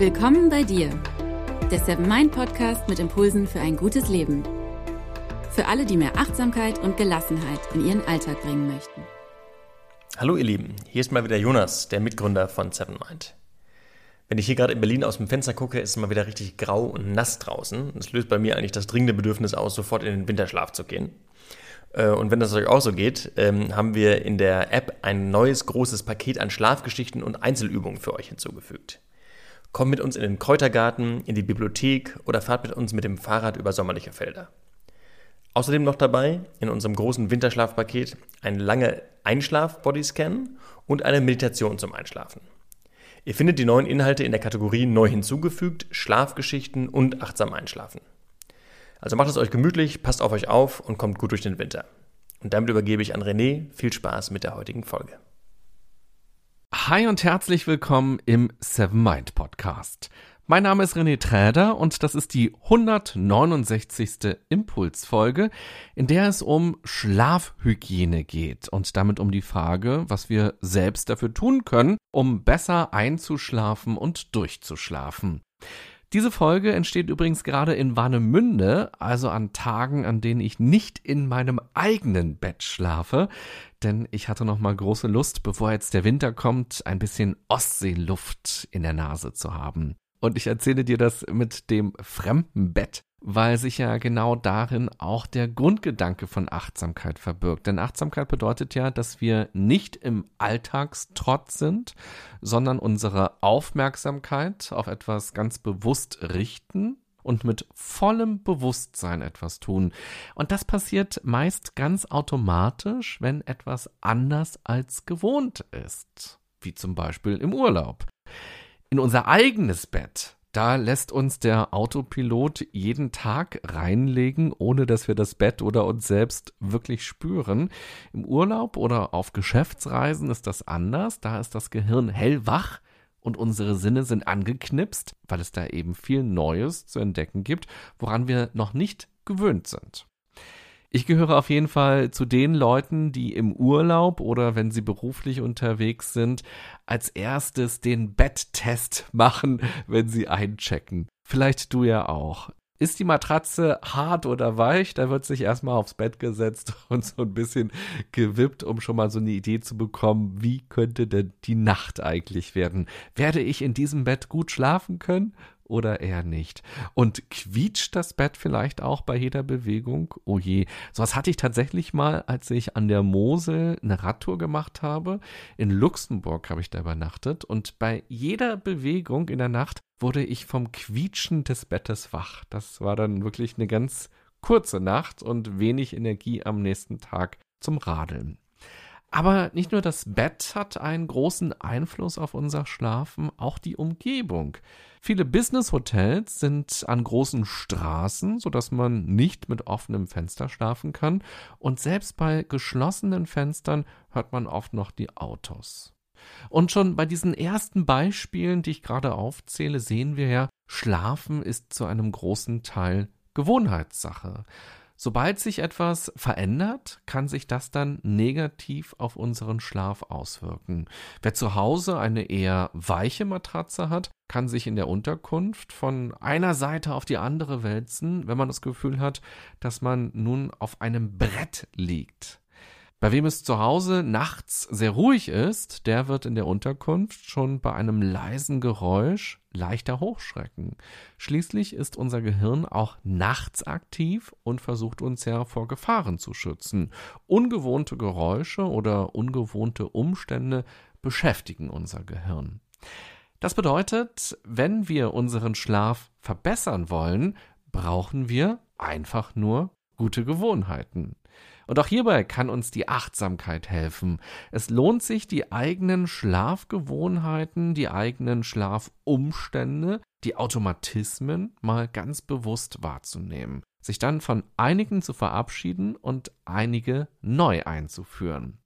Willkommen bei dir, der Seven Mind Podcast mit Impulsen für ein gutes Leben. Für alle, die mehr Achtsamkeit und Gelassenheit in ihren Alltag bringen möchten. Hallo ihr Lieben, hier ist mal wieder Jonas, der Mitgründer von Seven Mind. Wenn ich hier gerade in Berlin aus dem Fenster gucke, ist es mal wieder richtig grau und nass draußen. Das löst bei mir eigentlich das dringende Bedürfnis aus, sofort in den Winterschlaf zu gehen. Äh, und wenn das euch auch so geht, ähm, haben wir in der App ein neues großes Paket an Schlafgeschichten und Einzelübungen für euch hinzugefügt. Kommt mit uns in den Kräutergarten, in die Bibliothek oder fahrt mit uns mit dem Fahrrad über sommerliche Felder. Außerdem noch dabei in unserem großen Winterschlafpaket ein lange Einschlaf-Bodyscan und eine Meditation zum Einschlafen. Ihr findet die neuen Inhalte in der Kategorie Neu hinzugefügt, Schlafgeschichten und achtsam einschlafen. Also macht es euch gemütlich, passt auf euch auf und kommt gut durch den Winter. Und damit übergebe ich an René. Viel Spaß mit der heutigen Folge. Hi und herzlich willkommen im Seven Mind Podcast. Mein Name ist René Träder und das ist die 169. Impulsfolge, in der es um Schlafhygiene geht und damit um die Frage, was wir selbst dafür tun können, um besser einzuschlafen und durchzuschlafen. Diese Folge entsteht übrigens gerade in Warnemünde, also an Tagen, an denen ich nicht in meinem eigenen Bett schlafe, denn ich hatte noch mal große Lust, bevor jetzt der Winter kommt, ein bisschen Ostseeluft in der Nase zu haben. Und ich erzähle dir das mit dem fremden Bett, weil sich ja genau darin auch der Grundgedanke von Achtsamkeit verbirgt. Denn Achtsamkeit bedeutet ja, dass wir nicht im Alltagstrott sind, sondern unsere Aufmerksamkeit auf etwas ganz bewusst richten und mit vollem Bewusstsein etwas tun. Und das passiert meist ganz automatisch, wenn etwas anders als gewohnt ist, wie zum Beispiel im Urlaub. In unser eigenes Bett da lässt uns der Autopilot jeden Tag reinlegen, ohne dass wir das Bett oder uns selbst wirklich spüren. Im Urlaub oder auf Geschäftsreisen ist das anders. Da ist das Gehirn hellwach und unsere Sinne sind angeknipst, weil es da eben viel Neues zu entdecken gibt, woran wir noch nicht gewöhnt sind. Ich gehöre auf jeden Fall zu den Leuten, die im Urlaub oder wenn sie beruflich unterwegs sind, als erstes den Betttest machen, wenn sie einchecken. Vielleicht du ja auch. Ist die Matratze hart oder weich? Da wird sich erstmal aufs Bett gesetzt und so ein bisschen gewippt, um schon mal so eine Idee zu bekommen, wie könnte denn die Nacht eigentlich werden? Werde ich in diesem Bett gut schlafen können? Oder eher nicht? Und quietscht das Bett vielleicht auch bei jeder Bewegung? Oh je. Sowas hatte ich tatsächlich mal, als ich an der Mosel eine Radtour gemacht habe. In Luxemburg habe ich da übernachtet und bei jeder Bewegung in der Nacht wurde ich vom Quietschen des Bettes wach. Das war dann wirklich eine ganz kurze Nacht und wenig Energie am nächsten Tag zum Radeln. Aber nicht nur das Bett hat einen großen Einfluss auf unser Schlafen, auch die Umgebung. Viele Business-Hotels sind an großen Straßen, sodass man nicht mit offenem Fenster schlafen kann. Und selbst bei geschlossenen Fenstern hört man oft noch die Autos. Und schon bei diesen ersten Beispielen, die ich gerade aufzähle, sehen wir ja, Schlafen ist zu einem großen Teil Gewohnheitssache. Sobald sich etwas verändert, kann sich das dann negativ auf unseren Schlaf auswirken. Wer zu Hause eine eher weiche Matratze hat, kann sich in der Unterkunft von einer Seite auf die andere wälzen, wenn man das Gefühl hat, dass man nun auf einem Brett liegt. Bei wem es zu Hause nachts sehr ruhig ist, der wird in der Unterkunft schon bei einem leisen Geräusch leichter hochschrecken. Schließlich ist unser Gehirn auch nachts aktiv und versucht uns ja vor Gefahren zu schützen. Ungewohnte Geräusche oder ungewohnte Umstände beschäftigen unser Gehirn. Das bedeutet, wenn wir unseren Schlaf verbessern wollen, brauchen wir einfach nur gute Gewohnheiten. Und auch hierbei kann uns die Achtsamkeit helfen. Es lohnt sich, die eigenen Schlafgewohnheiten, die eigenen Schlafumstände, die Automatismen mal ganz bewusst wahrzunehmen, sich dann von einigen zu verabschieden und einige neu einzuführen.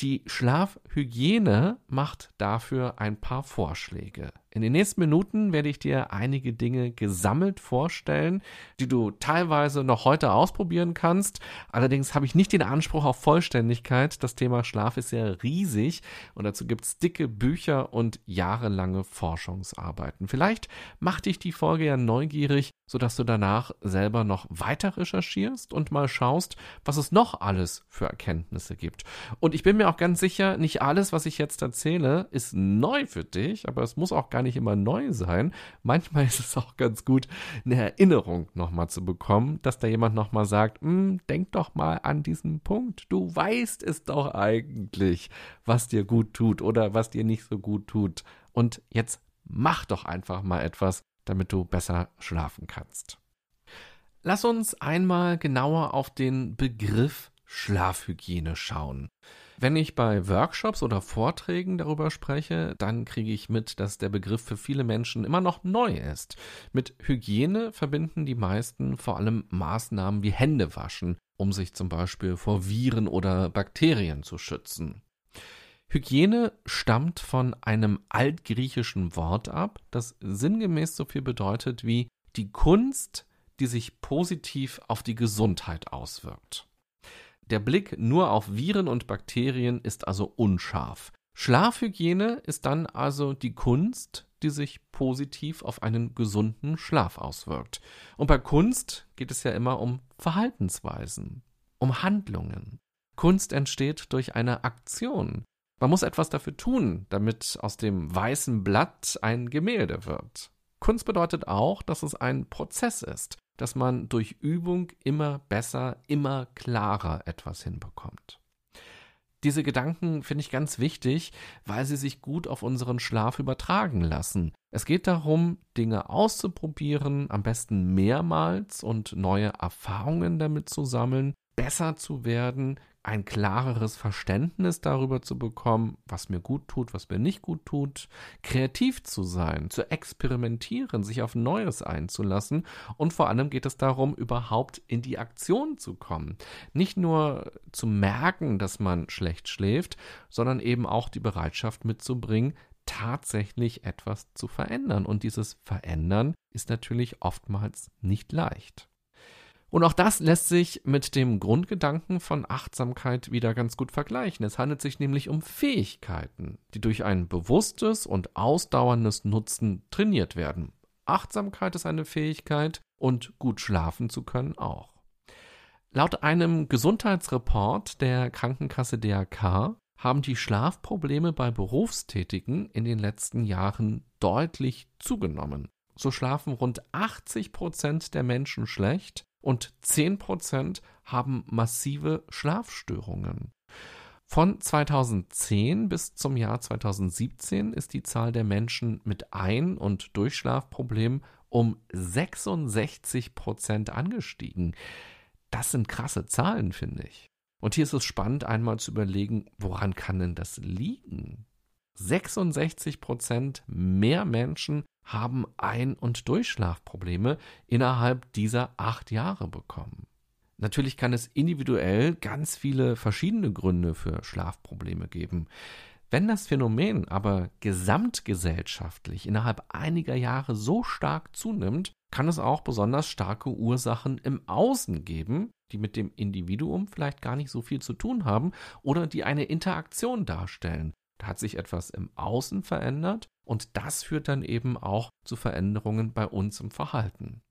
Die Schlafhygiene macht dafür ein paar Vorschläge. In den nächsten Minuten werde ich dir einige Dinge gesammelt vorstellen, die du teilweise noch heute ausprobieren kannst. Allerdings habe ich nicht den Anspruch auf Vollständigkeit. Das Thema Schlaf ist ja riesig und dazu gibt es dicke Bücher und jahrelange Forschungsarbeiten. Vielleicht macht dich die Folge ja neugierig, sodass du danach selber noch weiter recherchierst und mal schaust, was es noch alles für Erkenntnisse gibt. Und ich bin mir auch ganz sicher, nicht alles, was ich jetzt erzähle, ist neu für dich, aber es muss auch gar nicht immer neu sein. Manchmal ist es auch ganz gut, eine Erinnerung nochmal zu bekommen, dass da jemand nochmal sagt, hm, denk doch mal an diesen Punkt. Du weißt es doch eigentlich, was dir gut tut oder was dir nicht so gut tut. Und jetzt mach doch einfach mal etwas, damit du besser schlafen kannst. Lass uns einmal genauer auf den Begriff Schlafhygiene schauen. Wenn ich bei Workshops oder Vorträgen darüber spreche, dann kriege ich mit, dass der Begriff für viele Menschen immer noch neu ist. Mit Hygiene verbinden die meisten vor allem Maßnahmen wie Hände waschen, um sich zum Beispiel vor Viren oder Bakterien zu schützen. Hygiene stammt von einem altgriechischen Wort ab, das sinngemäß so viel bedeutet wie die Kunst, die sich positiv auf die Gesundheit auswirkt. Der Blick nur auf Viren und Bakterien ist also unscharf. Schlafhygiene ist dann also die Kunst, die sich positiv auf einen gesunden Schlaf auswirkt. Und bei Kunst geht es ja immer um Verhaltensweisen, um Handlungen. Kunst entsteht durch eine Aktion. Man muss etwas dafür tun, damit aus dem weißen Blatt ein Gemälde wird. Kunst bedeutet auch, dass es ein Prozess ist dass man durch Übung immer besser, immer klarer etwas hinbekommt. Diese Gedanken finde ich ganz wichtig, weil sie sich gut auf unseren Schlaf übertragen lassen. Es geht darum, Dinge auszuprobieren, am besten mehrmals und neue Erfahrungen damit zu sammeln, besser zu werden, ein klareres Verständnis darüber zu bekommen, was mir gut tut, was mir nicht gut tut, kreativ zu sein, zu experimentieren, sich auf Neues einzulassen und vor allem geht es darum, überhaupt in die Aktion zu kommen. Nicht nur zu merken, dass man schlecht schläft, sondern eben auch die Bereitschaft mitzubringen, tatsächlich etwas zu verändern. Und dieses Verändern ist natürlich oftmals nicht leicht. Und auch das lässt sich mit dem Grundgedanken von Achtsamkeit wieder ganz gut vergleichen. Es handelt sich nämlich um Fähigkeiten, die durch ein bewusstes und ausdauerndes Nutzen trainiert werden. Achtsamkeit ist eine Fähigkeit und gut schlafen zu können auch. Laut einem Gesundheitsreport der Krankenkasse DRK haben die Schlafprobleme bei Berufstätigen in den letzten Jahren deutlich zugenommen. So schlafen rund 80 Prozent der Menschen schlecht und 10% haben massive Schlafstörungen. Von 2010 bis zum Jahr 2017 ist die Zahl der Menschen mit Ein- und Durchschlafproblemen um 66 Prozent angestiegen. Das sind krasse Zahlen, finde ich. Und hier ist es spannend, einmal zu überlegen, woran kann denn das liegen? 66 Prozent mehr Menschen haben Ein- und Durchschlafprobleme innerhalb dieser acht Jahre bekommen. Natürlich kann es individuell ganz viele verschiedene Gründe für Schlafprobleme geben. Wenn das Phänomen aber gesamtgesellschaftlich innerhalb einiger Jahre so stark zunimmt, kann es auch besonders starke Ursachen im Außen geben, die mit dem Individuum vielleicht gar nicht so viel zu tun haben oder die eine Interaktion darstellen. Da hat sich etwas im Außen verändert und das führt dann eben auch zu Veränderungen bei uns im Verhalten.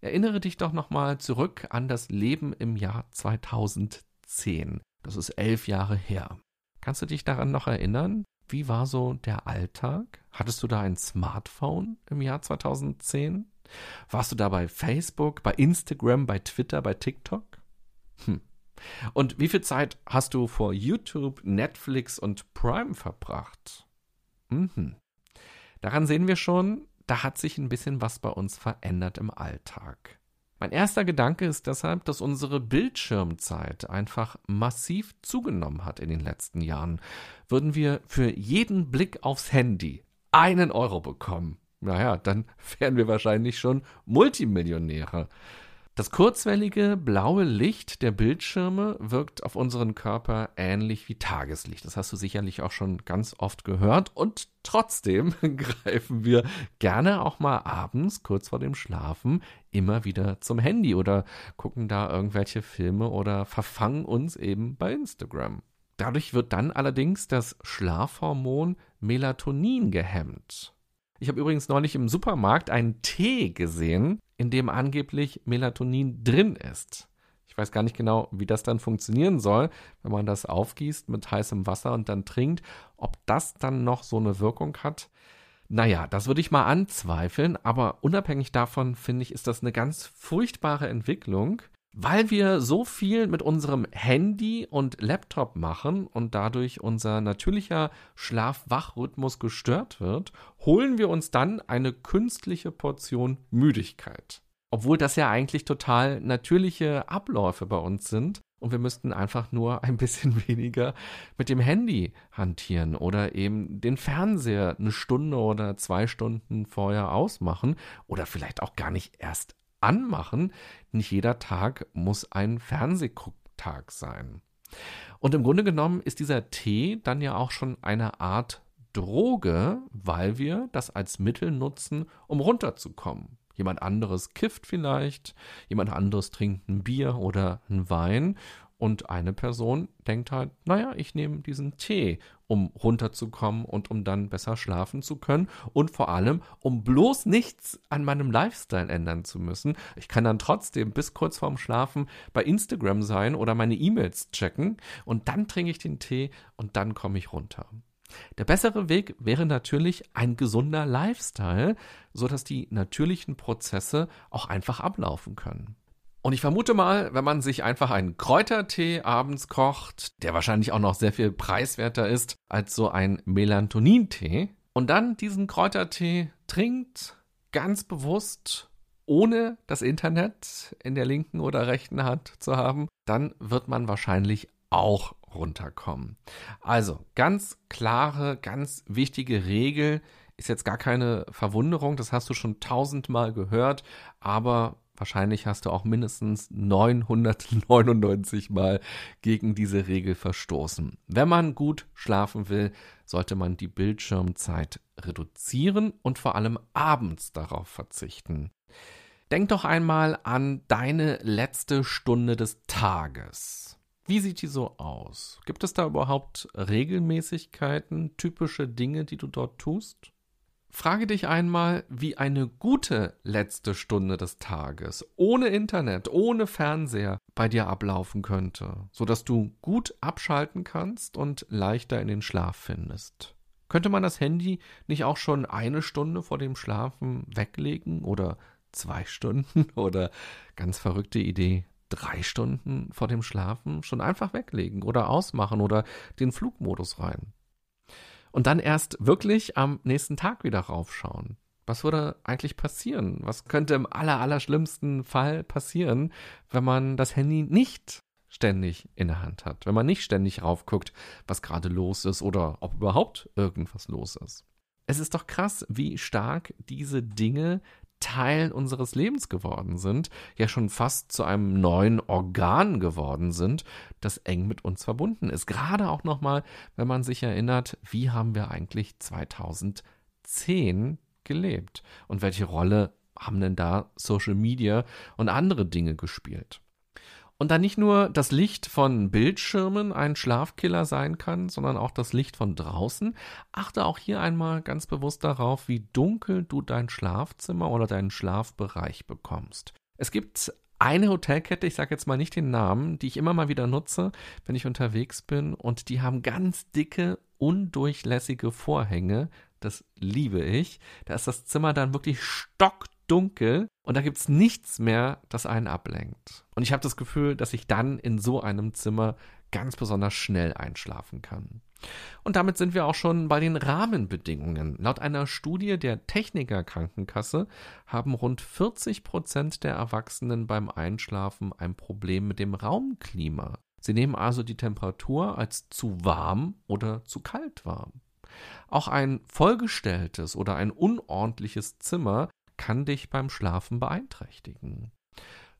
Erinnere dich doch nochmal zurück an das Leben im Jahr 2010. Das ist elf Jahre her. Kannst du dich daran noch erinnern? Wie war so der Alltag? Hattest du da ein Smartphone im Jahr 2010? Warst du da bei Facebook, bei Instagram, bei Twitter, bei TikTok? Hm. Und wie viel Zeit hast du vor YouTube, Netflix und Prime verbracht? Mhm. Daran sehen wir schon, da hat sich ein bisschen was bei uns verändert im Alltag. Mein erster Gedanke ist deshalb, dass unsere Bildschirmzeit einfach massiv zugenommen hat in den letzten Jahren. Würden wir für jeden Blick aufs Handy einen Euro bekommen, naja, dann wären wir wahrscheinlich schon Multimillionäre. Das kurzwellige blaue Licht der Bildschirme wirkt auf unseren Körper ähnlich wie Tageslicht. Das hast du sicherlich auch schon ganz oft gehört. Und trotzdem greifen wir gerne auch mal abends, kurz vor dem Schlafen, immer wieder zum Handy oder gucken da irgendwelche Filme oder verfangen uns eben bei Instagram. Dadurch wird dann allerdings das Schlafhormon Melatonin gehemmt. Ich habe übrigens neulich im Supermarkt einen Tee gesehen, in dem angeblich Melatonin drin ist. Ich weiß gar nicht genau, wie das dann funktionieren soll, wenn man das aufgießt mit heißem Wasser und dann trinkt, ob das dann noch so eine Wirkung hat. Naja, das würde ich mal anzweifeln, aber unabhängig davon finde ich, ist das eine ganz furchtbare Entwicklung, weil wir so viel mit unserem Handy und Laptop machen und dadurch unser natürlicher Schlaf-Wach-Rhythmus gestört wird, holen wir uns dann eine künstliche Portion Müdigkeit. Obwohl das ja eigentlich total natürliche Abläufe bei uns sind und wir müssten einfach nur ein bisschen weniger mit dem Handy hantieren oder eben den Fernseher eine Stunde oder zwei Stunden vorher ausmachen oder vielleicht auch gar nicht erst anmachen. Nicht jeder Tag muss ein Fernsehgucktag sein. Und im Grunde genommen ist dieser Tee dann ja auch schon eine Art Droge, weil wir das als Mittel nutzen, um runterzukommen. Jemand anderes kifft vielleicht, jemand anderes trinkt ein Bier oder ein Wein und eine Person denkt halt, naja, ich nehme diesen Tee, um runterzukommen und um dann besser schlafen zu können und vor allem, um bloß nichts an meinem Lifestyle ändern zu müssen. Ich kann dann trotzdem bis kurz vorm Schlafen bei Instagram sein oder meine E-Mails checken und dann trinke ich den Tee und dann komme ich runter. Der bessere Weg wäre natürlich ein gesunder Lifestyle, so dass die natürlichen Prozesse auch einfach ablaufen können. Und ich vermute mal, wenn man sich einfach einen Kräutertee abends kocht, der wahrscheinlich auch noch sehr viel preiswerter ist als so ein Melatonintee, und dann diesen Kräutertee trinkt, ganz bewusst, ohne das Internet in der linken oder rechten Hand zu haben, dann wird man wahrscheinlich auch runterkommen. Also ganz klare, ganz wichtige Regel, ist jetzt gar keine Verwunderung, das hast du schon tausendmal gehört, aber Wahrscheinlich hast du auch mindestens 999 Mal gegen diese Regel verstoßen. Wenn man gut schlafen will, sollte man die Bildschirmzeit reduzieren und vor allem abends darauf verzichten. Denk doch einmal an deine letzte Stunde des Tages. Wie sieht die so aus? Gibt es da überhaupt Regelmäßigkeiten, typische Dinge, die du dort tust? Frage dich einmal, wie eine gute letzte Stunde des Tages ohne Internet, ohne Fernseher bei dir ablaufen könnte, sodass du gut abschalten kannst und leichter in den Schlaf findest. Könnte man das Handy nicht auch schon eine Stunde vor dem Schlafen weglegen oder zwei Stunden oder ganz verrückte Idee, drei Stunden vor dem Schlafen schon einfach weglegen oder ausmachen oder den Flugmodus rein? Und dann erst wirklich am nächsten Tag wieder raufschauen. Was würde eigentlich passieren? Was könnte im aller, aller schlimmsten Fall passieren, wenn man das Handy nicht ständig in der Hand hat, wenn man nicht ständig raufguckt, was gerade los ist oder ob überhaupt irgendwas los ist. Es ist doch krass, wie stark diese Dinge Teil unseres Lebens geworden sind, ja schon fast zu einem neuen Organ geworden sind, das eng mit uns verbunden ist. Gerade auch nochmal, wenn man sich erinnert, wie haben wir eigentlich 2010 gelebt und welche Rolle haben denn da Social Media und andere Dinge gespielt? Und da nicht nur das Licht von Bildschirmen ein Schlafkiller sein kann, sondern auch das Licht von draußen, achte auch hier einmal ganz bewusst darauf, wie dunkel du dein Schlafzimmer oder deinen Schlafbereich bekommst. Es gibt eine Hotelkette, ich sage jetzt mal nicht den Namen, die ich immer mal wieder nutze, wenn ich unterwegs bin, und die haben ganz dicke, undurchlässige Vorhänge. Das liebe ich. Da ist das Zimmer dann wirklich stock dunkel und da gibt es nichts mehr, das einen ablenkt. Und ich habe das Gefühl, dass ich dann in so einem Zimmer ganz besonders schnell einschlafen kann. Und damit sind wir auch schon bei den Rahmenbedingungen. Laut einer Studie der Techniker Krankenkasse haben rund 40 Prozent der Erwachsenen beim Einschlafen ein Problem mit dem Raumklima. Sie nehmen also die Temperatur als zu warm oder zu kalt wahr. Auch ein vollgestelltes oder ein unordentliches Zimmer kann dich beim Schlafen beeinträchtigen.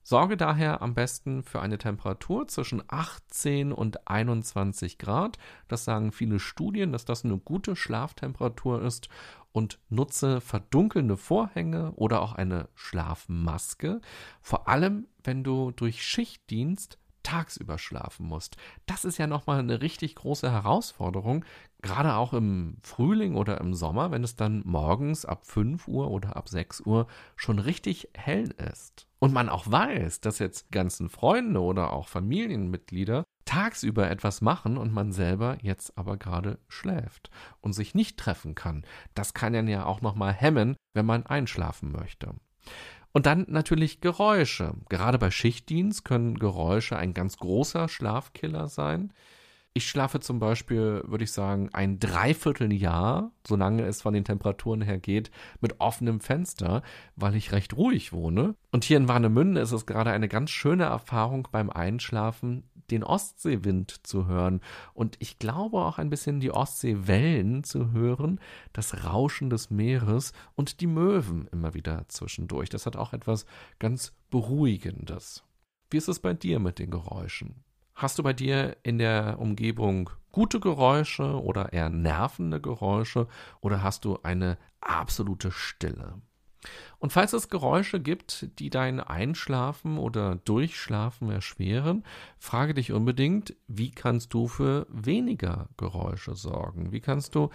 Sorge daher am besten für eine Temperatur zwischen 18 und 21 Grad. Das sagen viele Studien, dass das eine gute Schlaftemperatur ist. Und nutze verdunkelnde Vorhänge oder auch eine Schlafmaske. Vor allem, wenn du durch Schichtdienst tagsüber schlafen musst. Das ist ja nochmal eine richtig große Herausforderung, gerade auch im Frühling oder im Sommer, wenn es dann morgens ab 5 Uhr oder ab 6 Uhr schon richtig hell ist. Und man auch weiß, dass jetzt ganzen Freunde oder auch Familienmitglieder tagsüber etwas machen und man selber jetzt aber gerade schläft und sich nicht treffen kann. Das kann ja auch nochmal hemmen, wenn man einschlafen möchte. Und dann natürlich Geräusche. Gerade bei Schichtdienst können Geräusche ein ganz großer Schlafkiller sein. Ich schlafe zum Beispiel, würde ich sagen, ein Dreivierteljahr, solange es von den Temperaturen her geht, mit offenem Fenster, weil ich recht ruhig wohne. Und hier in Warnemünde ist es gerade eine ganz schöne Erfahrung beim Einschlafen, den Ostseewind zu hören und ich glaube auch ein bisschen die Ostseewellen zu hören, das Rauschen des Meeres und die Möwen immer wieder zwischendurch. Das hat auch etwas ganz Beruhigendes. Wie ist es bei dir mit den Geräuschen? Hast du bei dir in der Umgebung gute Geräusche oder eher nervende Geräusche oder hast du eine absolute Stille? Und falls es Geräusche gibt, die dein Einschlafen oder Durchschlafen erschweren, frage dich unbedingt, wie kannst du für weniger Geräusche sorgen? Wie kannst du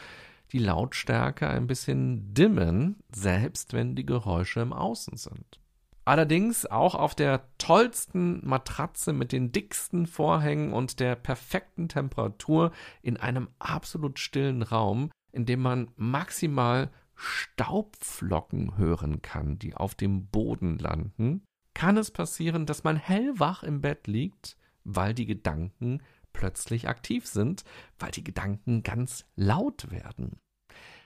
die Lautstärke ein bisschen dimmen, selbst wenn die Geräusche im Außen sind? Allerdings auch auf der tollsten Matratze mit den dicksten Vorhängen und der perfekten Temperatur in einem absolut stillen Raum, in dem man maximal Staubflocken hören kann, die auf dem Boden landen, kann es passieren, dass man hellwach im Bett liegt, weil die Gedanken plötzlich aktiv sind, weil die Gedanken ganz laut werden.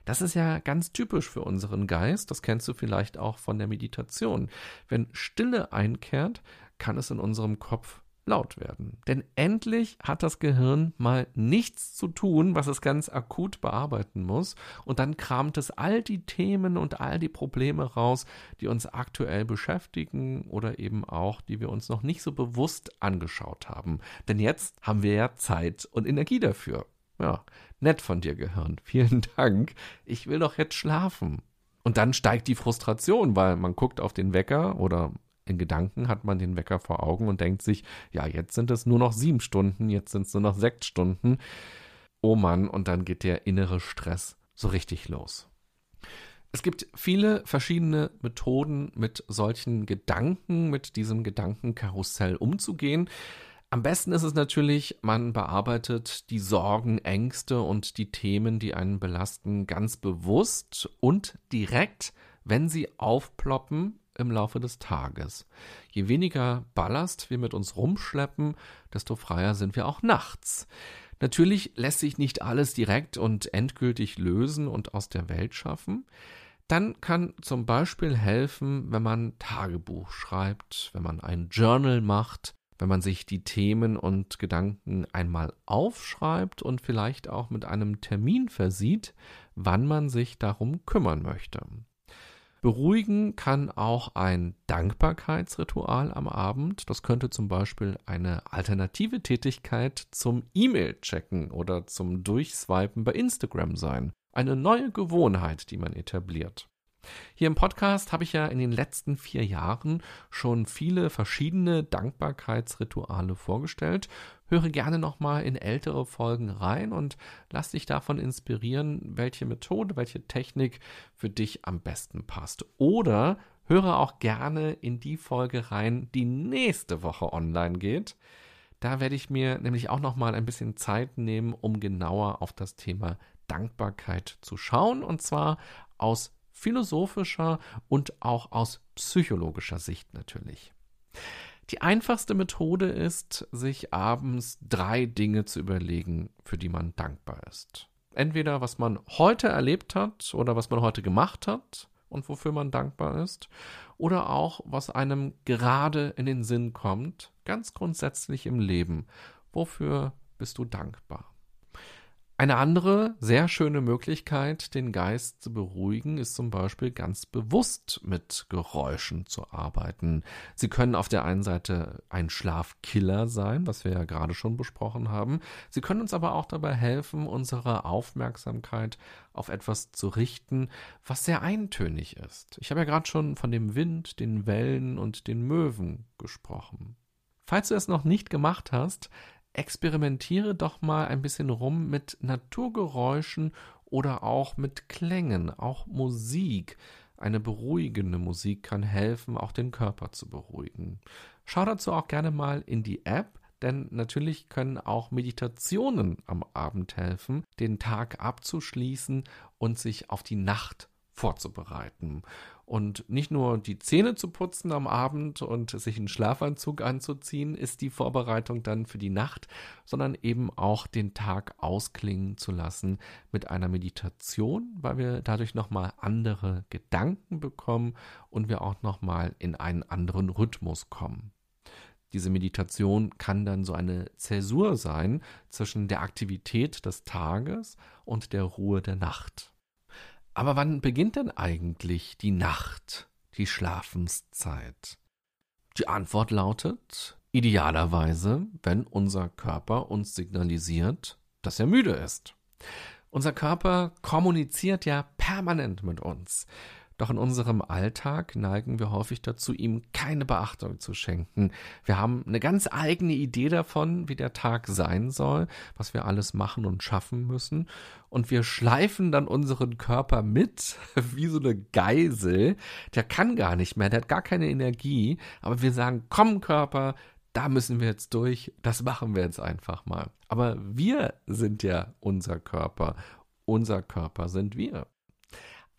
Das ist ja ganz typisch für unseren Geist, das kennst du vielleicht auch von der Meditation. Wenn Stille einkehrt, kann es in unserem Kopf laut werden. Denn endlich hat das Gehirn mal nichts zu tun, was es ganz akut bearbeiten muss, und dann kramt es all die Themen und all die Probleme raus, die uns aktuell beschäftigen oder eben auch, die wir uns noch nicht so bewusst angeschaut haben. Denn jetzt haben wir ja Zeit und Energie dafür. Ja, nett von dir, Gehirn. Vielen Dank. Ich will doch jetzt schlafen. Und dann steigt die Frustration, weil man guckt auf den Wecker oder in Gedanken hat man den Wecker vor Augen und denkt sich, ja, jetzt sind es nur noch sieben Stunden, jetzt sind es nur noch sechs Stunden. Oh Mann, und dann geht der innere Stress so richtig los. Es gibt viele verschiedene Methoden, mit solchen Gedanken, mit diesem Gedankenkarussell umzugehen. Am besten ist es natürlich, man bearbeitet die Sorgen, Ängste und die Themen, die einen belasten, ganz bewusst und direkt, wenn sie aufploppen, im Laufe des Tages. Je weniger Ballast wir mit uns rumschleppen, desto freier sind wir auch nachts. Natürlich lässt sich nicht alles direkt und endgültig lösen und aus der Welt schaffen. Dann kann zum Beispiel helfen, wenn man Tagebuch schreibt, wenn man ein Journal macht, wenn man sich die Themen und Gedanken einmal aufschreibt und vielleicht auch mit einem Termin versieht, wann man sich darum kümmern möchte. Beruhigen kann auch ein Dankbarkeitsritual am Abend. Das könnte zum Beispiel eine alternative Tätigkeit zum E-Mail-Checken oder zum Durchswipen bei Instagram sein. Eine neue Gewohnheit, die man etabliert. Hier im Podcast habe ich ja in den letzten vier Jahren schon viele verschiedene Dankbarkeitsrituale vorgestellt. Höre gerne nochmal in ältere Folgen rein und lass dich davon inspirieren, welche Methode, welche Technik für dich am besten passt. Oder höre auch gerne in die Folge rein, die nächste Woche online geht. Da werde ich mir nämlich auch nochmal ein bisschen Zeit nehmen, um genauer auf das Thema Dankbarkeit zu schauen und zwar aus philosophischer und auch aus psychologischer Sicht natürlich. Die einfachste Methode ist, sich abends drei Dinge zu überlegen, für die man dankbar ist. Entweder was man heute erlebt hat oder was man heute gemacht hat und wofür man dankbar ist, oder auch was einem gerade in den Sinn kommt, ganz grundsätzlich im Leben. Wofür bist du dankbar? Eine andere sehr schöne Möglichkeit, den Geist zu beruhigen, ist zum Beispiel ganz bewusst mit Geräuschen zu arbeiten. Sie können auf der einen Seite ein Schlafkiller sein, was wir ja gerade schon besprochen haben. Sie können uns aber auch dabei helfen, unsere Aufmerksamkeit auf etwas zu richten, was sehr eintönig ist. Ich habe ja gerade schon von dem Wind, den Wellen und den Möwen gesprochen. Falls du es noch nicht gemacht hast, experimentiere doch mal ein bisschen rum mit Naturgeräuschen oder auch mit Klängen, auch Musik. Eine beruhigende Musik kann helfen, auch den Körper zu beruhigen. Schau dazu auch gerne mal in die App, denn natürlich können auch Meditationen am Abend helfen, den Tag abzuschließen und sich auf die Nacht vorzubereiten. Und nicht nur die Zähne zu putzen am Abend und sich einen Schlafanzug anzuziehen, ist die Vorbereitung dann für die Nacht, sondern eben auch den Tag ausklingen zu lassen mit einer Meditation, weil wir dadurch nochmal andere Gedanken bekommen und wir auch nochmal in einen anderen Rhythmus kommen. Diese Meditation kann dann so eine Zäsur sein zwischen der Aktivität des Tages und der Ruhe der Nacht. Aber wann beginnt denn eigentlich die Nacht, die Schlafenszeit? Die Antwort lautet, idealerweise, wenn unser Körper uns signalisiert, dass er müde ist. Unser Körper kommuniziert ja permanent mit uns. Doch in unserem Alltag neigen wir häufig dazu, ihm keine Beachtung zu schenken. Wir haben eine ganz eigene Idee davon, wie der Tag sein soll, was wir alles machen und schaffen müssen. Und wir schleifen dann unseren Körper mit, wie so eine Geisel. Der kann gar nicht mehr, der hat gar keine Energie. Aber wir sagen, komm Körper, da müssen wir jetzt durch, das machen wir jetzt einfach mal. Aber wir sind ja unser Körper. Unser Körper sind wir.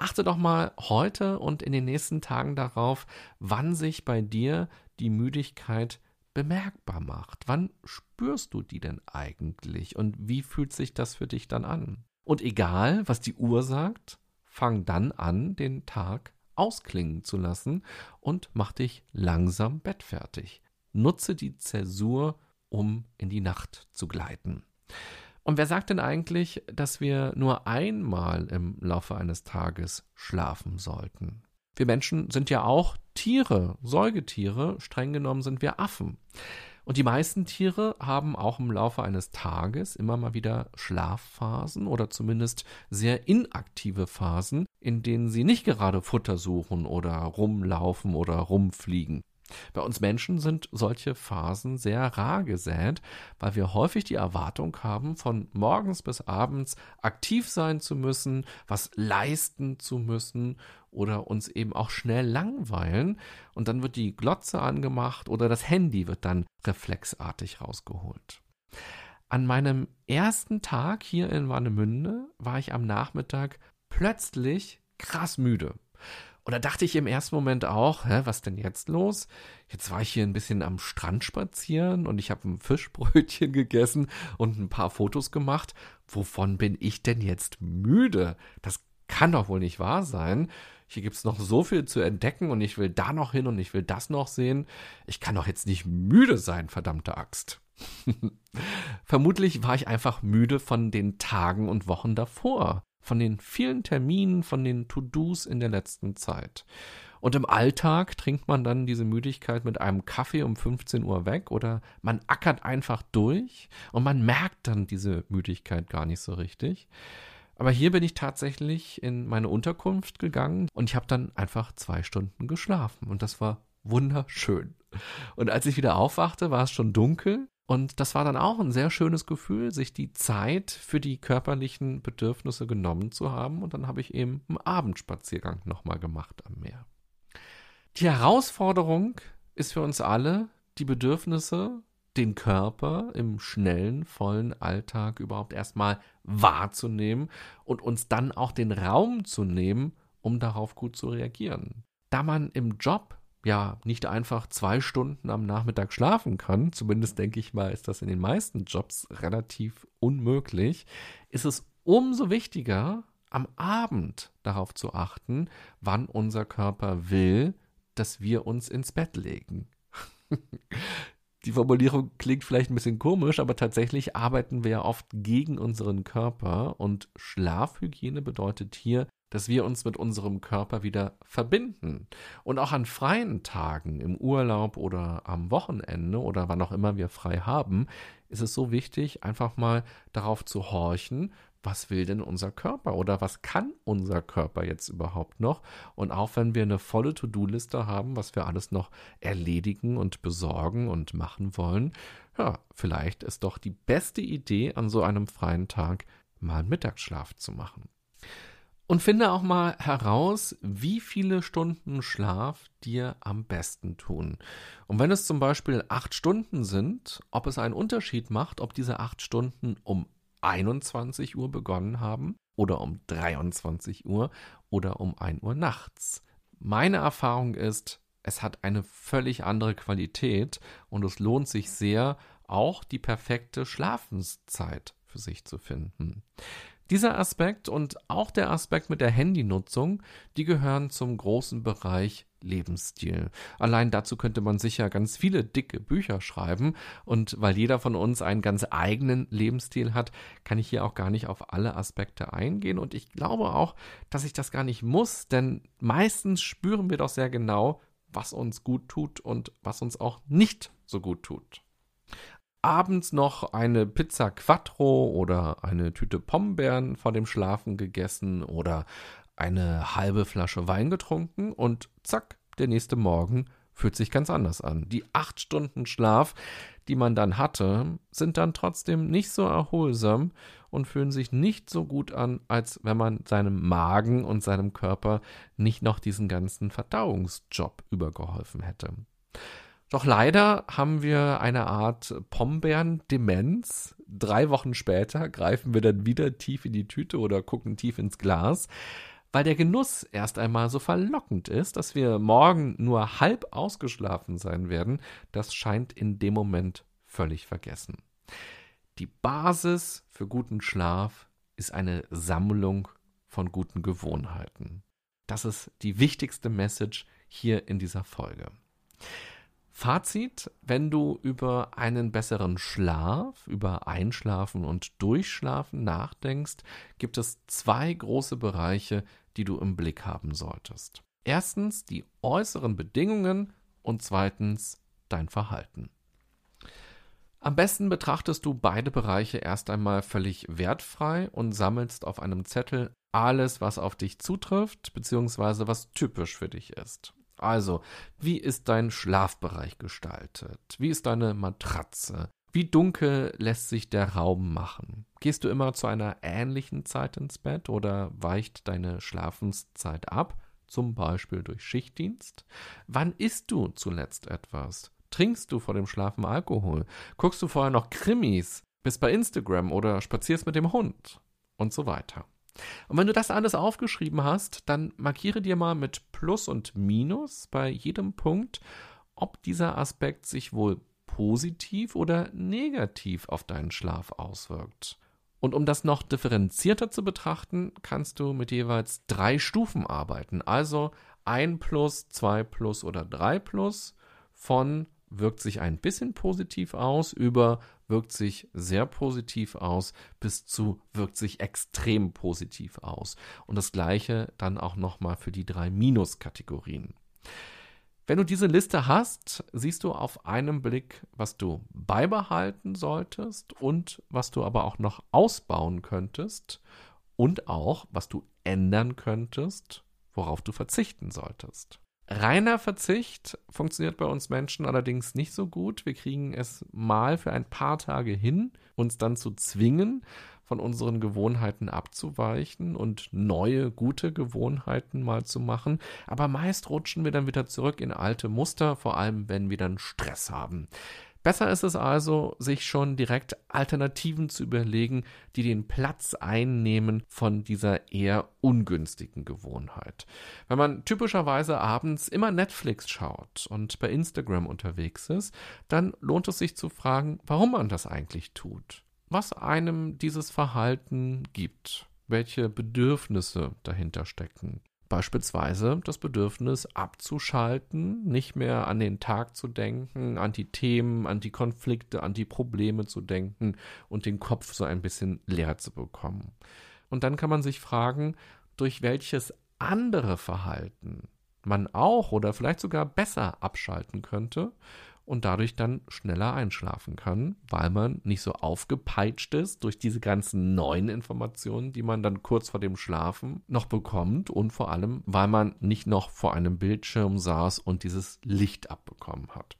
Achte doch mal heute und in den nächsten Tagen darauf, wann sich bei dir die Müdigkeit bemerkbar macht. Wann spürst du die denn eigentlich und wie fühlt sich das für dich dann an? Und egal, was die Uhr sagt, fang dann an, den Tag ausklingen zu lassen und mach dich langsam bettfertig. Nutze die Zäsur, um in die Nacht zu gleiten. Und wer sagt denn eigentlich, dass wir nur einmal im Laufe eines Tages schlafen sollten? Wir Menschen sind ja auch Tiere, Säugetiere, streng genommen sind wir Affen. Und die meisten Tiere haben auch im Laufe eines Tages immer mal wieder Schlafphasen oder zumindest sehr inaktive Phasen, in denen sie nicht gerade Futter suchen oder rumlaufen oder rumfliegen. Bei uns Menschen sind solche Phasen sehr rar gesät, weil wir häufig die Erwartung haben, von morgens bis abends aktiv sein zu müssen, was leisten zu müssen oder uns eben auch schnell langweilen und dann wird die Glotze angemacht oder das Handy wird dann reflexartig rausgeholt. An meinem ersten Tag hier in Warnemünde war ich am Nachmittag plötzlich krass müde. Und da dachte ich im ersten Moment auch, hä, was denn jetzt los? Jetzt war ich hier ein bisschen am Strand spazieren und ich habe ein Fischbrötchen gegessen und ein paar Fotos gemacht. Wovon bin ich denn jetzt müde? Das kann doch wohl nicht wahr sein. Hier gibt's noch so viel zu entdecken und ich will da noch hin und ich will das noch sehen. Ich kann doch jetzt nicht müde sein, verdammte Axt. Vermutlich war ich einfach müde von den Tagen und Wochen davor von den vielen Terminen, von den To-Dos in der letzten Zeit. Und im Alltag trinkt man dann diese Müdigkeit mit einem Kaffee um 15 Uhr weg oder man ackert einfach durch und man merkt dann diese Müdigkeit gar nicht so richtig. Aber hier bin ich tatsächlich in meine Unterkunft gegangen und ich habe dann einfach zwei Stunden geschlafen und das war wunderschön. Und als ich wieder aufwachte, war es schon dunkel und das war dann auch ein sehr schönes Gefühl, sich die Zeit für die körperlichen Bedürfnisse genommen zu haben. Und dann habe ich eben einen Abendspaziergang nochmal gemacht am Meer. Die Herausforderung ist für uns alle, die Bedürfnisse, den Körper im schnellen, vollen Alltag überhaupt erstmal wahrzunehmen und uns dann auch den Raum zu nehmen, um darauf gut zu reagieren. Da man im Job ja nicht einfach zwei Stunden am Nachmittag schlafen kann, zumindest denke ich mal, ist das in den meisten Jobs relativ unmöglich, ist es umso wichtiger, am Abend darauf zu achten, wann unser Körper will, dass wir uns ins Bett legen. Die Formulierung klingt vielleicht ein bisschen komisch, aber tatsächlich arbeiten wir ja oft gegen unseren Körper und Schlafhygiene bedeutet hier, dass wir uns mit unserem Körper wieder verbinden. Und auch an freien Tagen, im Urlaub oder am Wochenende oder wann auch immer wir frei haben, ist es so wichtig, einfach mal darauf zu horchen, was will denn unser Körper oder was kann unser Körper jetzt überhaupt noch? Und auch wenn wir eine volle To-Do-Liste haben, was wir alles noch erledigen und besorgen und machen wollen, ja, vielleicht ist doch die beste Idee an so einem freien Tag mal Mittagsschlaf zu machen. Und finde auch mal heraus, wie viele Stunden Schlaf dir am besten tun. Und wenn es zum Beispiel acht Stunden sind, ob es einen Unterschied macht, ob diese acht Stunden um 21 Uhr begonnen haben oder um 23 Uhr oder um 1 Uhr nachts. Meine Erfahrung ist, es hat eine völlig andere Qualität und es lohnt sich sehr, auch die perfekte Schlafenszeit für sich zu finden. Dieser Aspekt und auch der Aspekt mit der Handynutzung, die gehören zum großen Bereich Lebensstil. Allein dazu könnte man sicher ganz viele dicke Bücher schreiben und weil jeder von uns einen ganz eigenen Lebensstil hat, kann ich hier auch gar nicht auf alle Aspekte eingehen und ich glaube auch, dass ich das gar nicht muss, denn meistens spüren wir doch sehr genau, was uns gut tut und was uns auch nicht so gut tut abends noch eine Pizza Quattro oder eine Tüte Pombeeren vor dem Schlafen gegessen oder eine halbe Flasche Wein getrunken und zack, der nächste Morgen fühlt sich ganz anders an. Die acht Stunden Schlaf, die man dann hatte, sind dann trotzdem nicht so erholsam und fühlen sich nicht so gut an, als wenn man seinem Magen und seinem Körper nicht noch diesen ganzen Verdauungsjob übergeholfen hätte. Doch leider haben wir eine Art Pombeeren-Demenz. Drei Wochen später greifen wir dann wieder tief in die Tüte oder gucken tief ins Glas, weil der Genuss erst einmal so verlockend ist, dass wir morgen nur halb ausgeschlafen sein werden. Das scheint in dem Moment völlig vergessen. Die Basis für guten Schlaf ist eine Sammlung von guten Gewohnheiten. Das ist die wichtigste Message hier in dieser Folge. Fazit, wenn du über einen besseren Schlaf, über Einschlafen und Durchschlafen nachdenkst, gibt es zwei große Bereiche, die du im Blick haben solltest. Erstens die äußeren Bedingungen und zweitens dein Verhalten. Am besten betrachtest du beide Bereiche erst einmal völlig wertfrei und sammelst auf einem Zettel alles, was auf dich zutrifft, beziehungsweise was typisch für dich ist. Also, wie ist dein Schlafbereich gestaltet? Wie ist deine Matratze? Wie dunkel lässt sich der Raum machen? Gehst du immer zu einer ähnlichen Zeit ins Bett oder weicht deine Schlafenszeit ab, zum Beispiel durch Schichtdienst? Wann isst du zuletzt etwas? Trinkst du vor dem Schlafen Alkohol? Guckst du vorher noch Krimis? Bist bei Instagram oder spazierst mit dem Hund? Und so weiter. Und wenn du das alles aufgeschrieben hast, dann markiere dir mal mit Plus und Minus bei jedem Punkt, ob dieser Aspekt sich wohl positiv oder negativ auf deinen Schlaf auswirkt. Und um das noch differenzierter zu betrachten, kannst du mit jeweils drei Stufen arbeiten. Also ein Plus, zwei Plus oder drei Plus von wirkt sich ein bisschen positiv aus über wirkt sich sehr positiv aus bis zu wirkt sich extrem positiv aus. Und das gleiche dann auch nochmal für die drei Minuskategorien. Wenn du diese Liste hast, siehst du auf einen Blick, was du beibehalten solltest und was du aber auch noch ausbauen könntest und auch, was du ändern könntest, worauf du verzichten solltest. Reiner Verzicht funktioniert bei uns Menschen allerdings nicht so gut. Wir kriegen es mal für ein paar Tage hin, uns dann zu zwingen, von unseren Gewohnheiten abzuweichen und neue gute Gewohnheiten mal zu machen. Aber meist rutschen wir dann wieder zurück in alte Muster, vor allem wenn wir dann Stress haben. Besser ist es also, sich schon direkt Alternativen zu überlegen, die den Platz einnehmen von dieser eher ungünstigen Gewohnheit. Wenn man typischerweise abends immer Netflix schaut und bei Instagram unterwegs ist, dann lohnt es sich zu fragen, warum man das eigentlich tut. Was einem dieses Verhalten gibt, welche Bedürfnisse dahinter stecken. Beispielsweise das Bedürfnis abzuschalten, nicht mehr an den Tag zu denken, an die Themen, an die Konflikte, an die Probleme zu denken und den Kopf so ein bisschen leer zu bekommen. Und dann kann man sich fragen, durch welches andere Verhalten man auch oder vielleicht sogar besser abschalten könnte und dadurch dann schneller einschlafen kann, weil man nicht so aufgepeitscht ist durch diese ganzen neuen Informationen, die man dann kurz vor dem Schlafen noch bekommt und vor allem, weil man nicht noch vor einem Bildschirm saß und dieses Licht abbekommen hat.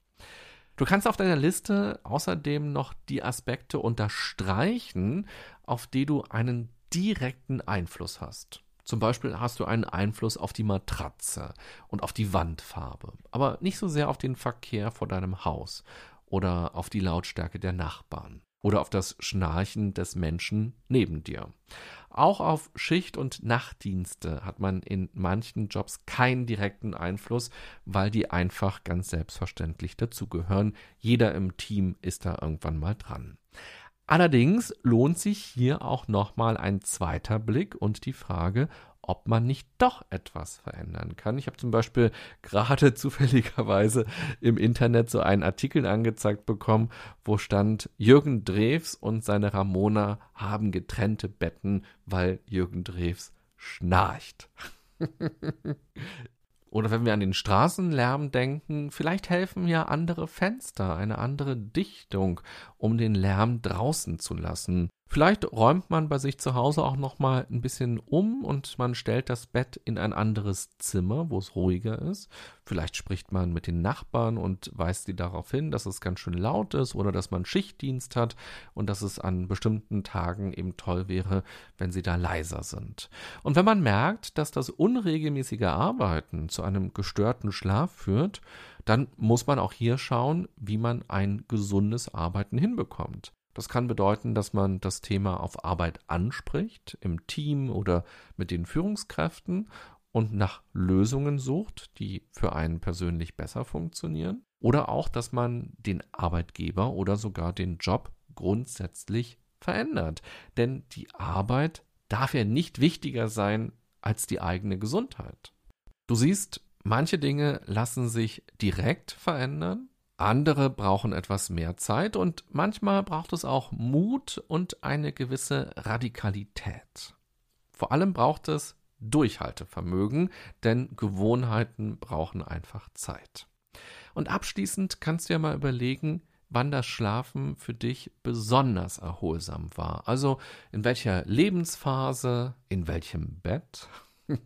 Du kannst auf deiner Liste außerdem noch die Aspekte unterstreichen, auf die du einen direkten Einfluss hast. Zum Beispiel hast du einen Einfluss auf die Matratze und auf die Wandfarbe, aber nicht so sehr auf den Verkehr vor deinem Haus oder auf die Lautstärke der Nachbarn oder auf das Schnarchen des Menschen neben dir. Auch auf Schicht- und Nachtdienste hat man in manchen Jobs keinen direkten Einfluss, weil die einfach ganz selbstverständlich dazugehören. Jeder im Team ist da irgendwann mal dran. Allerdings lohnt sich hier auch nochmal ein zweiter Blick und die Frage, ob man nicht doch etwas verändern kann. Ich habe zum Beispiel gerade zufälligerweise im Internet so einen Artikel angezeigt bekommen, wo stand, Jürgen Drews und seine Ramona haben getrennte Betten, weil Jürgen Drews schnarcht. Oder wenn wir an den Straßenlärm denken, vielleicht helfen ja andere Fenster, eine andere Dichtung, um den Lärm draußen zu lassen. Vielleicht räumt man bei sich zu Hause auch noch mal ein bisschen um und man stellt das Bett in ein anderes Zimmer, wo es ruhiger ist. Vielleicht spricht man mit den Nachbarn und weist sie darauf hin, dass es ganz schön laut ist oder dass man Schichtdienst hat und dass es an bestimmten Tagen eben toll wäre, wenn sie da leiser sind. Und wenn man merkt, dass das unregelmäßige Arbeiten zu einem gestörten Schlaf führt, dann muss man auch hier schauen, wie man ein gesundes Arbeiten hinbekommt. Das kann bedeuten, dass man das Thema auf Arbeit anspricht, im Team oder mit den Führungskräften und nach Lösungen sucht, die für einen persönlich besser funktionieren. Oder auch, dass man den Arbeitgeber oder sogar den Job grundsätzlich verändert. Denn die Arbeit darf ja nicht wichtiger sein als die eigene Gesundheit. Du siehst, manche Dinge lassen sich direkt verändern andere brauchen etwas mehr Zeit und manchmal braucht es auch Mut und eine gewisse Radikalität. Vor allem braucht es Durchhaltevermögen, denn Gewohnheiten brauchen einfach Zeit. Und abschließend kannst du ja mal überlegen, wann das Schlafen für dich besonders erholsam war. Also in welcher Lebensphase, in welchem Bett,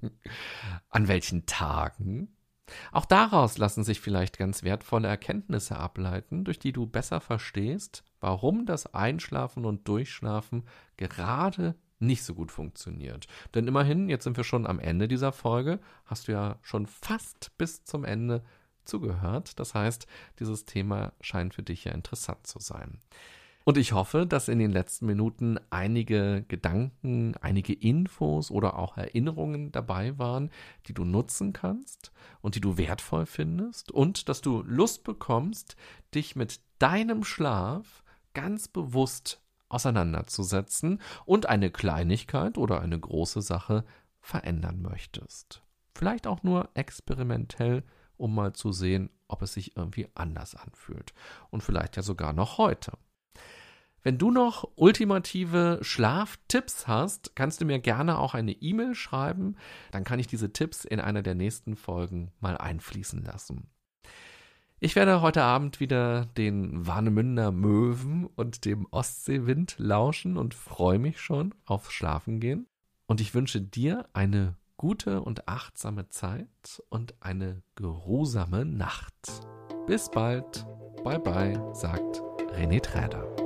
an welchen Tagen auch daraus lassen sich vielleicht ganz wertvolle Erkenntnisse ableiten, durch die du besser verstehst, warum das Einschlafen und Durchschlafen gerade nicht so gut funktioniert. Denn immerhin, jetzt sind wir schon am Ende dieser Folge, hast du ja schon fast bis zum Ende zugehört. Das heißt, dieses Thema scheint für dich ja interessant zu sein. Und ich hoffe, dass in den letzten Minuten einige Gedanken, einige Infos oder auch Erinnerungen dabei waren, die du nutzen kannst und die du wertvoll findest und dass du Lust bekommst, dich mit deinem Schlaf ganz bewusst auseinanderzusetzen und eine Kleinigkeit oder eine große Sache verändern möchtest. Vielleicht auch nur experimentell, um mal zu sehen, ob es sich irgendwie anders anfühlt. Und vielleicht ja sogar noch heute. Wenn du noch ultimative Schlaftipps hast, kannst du mir gerne auch eine E-Mail schreiben. Dann kann ich diese Tipps in einer der nächsten Folgen mal einfließen lassen. Ich werde heute Abend wieder den Warnemünder Möwen und dem Ostseewind lauschen und freue mich schon aufs Schlafen gehen. Und ich wünsche dir eine gute und achtsame Zeit und eine geruhsame Nacht. Bis bald. Bye bye, sagt René Träder.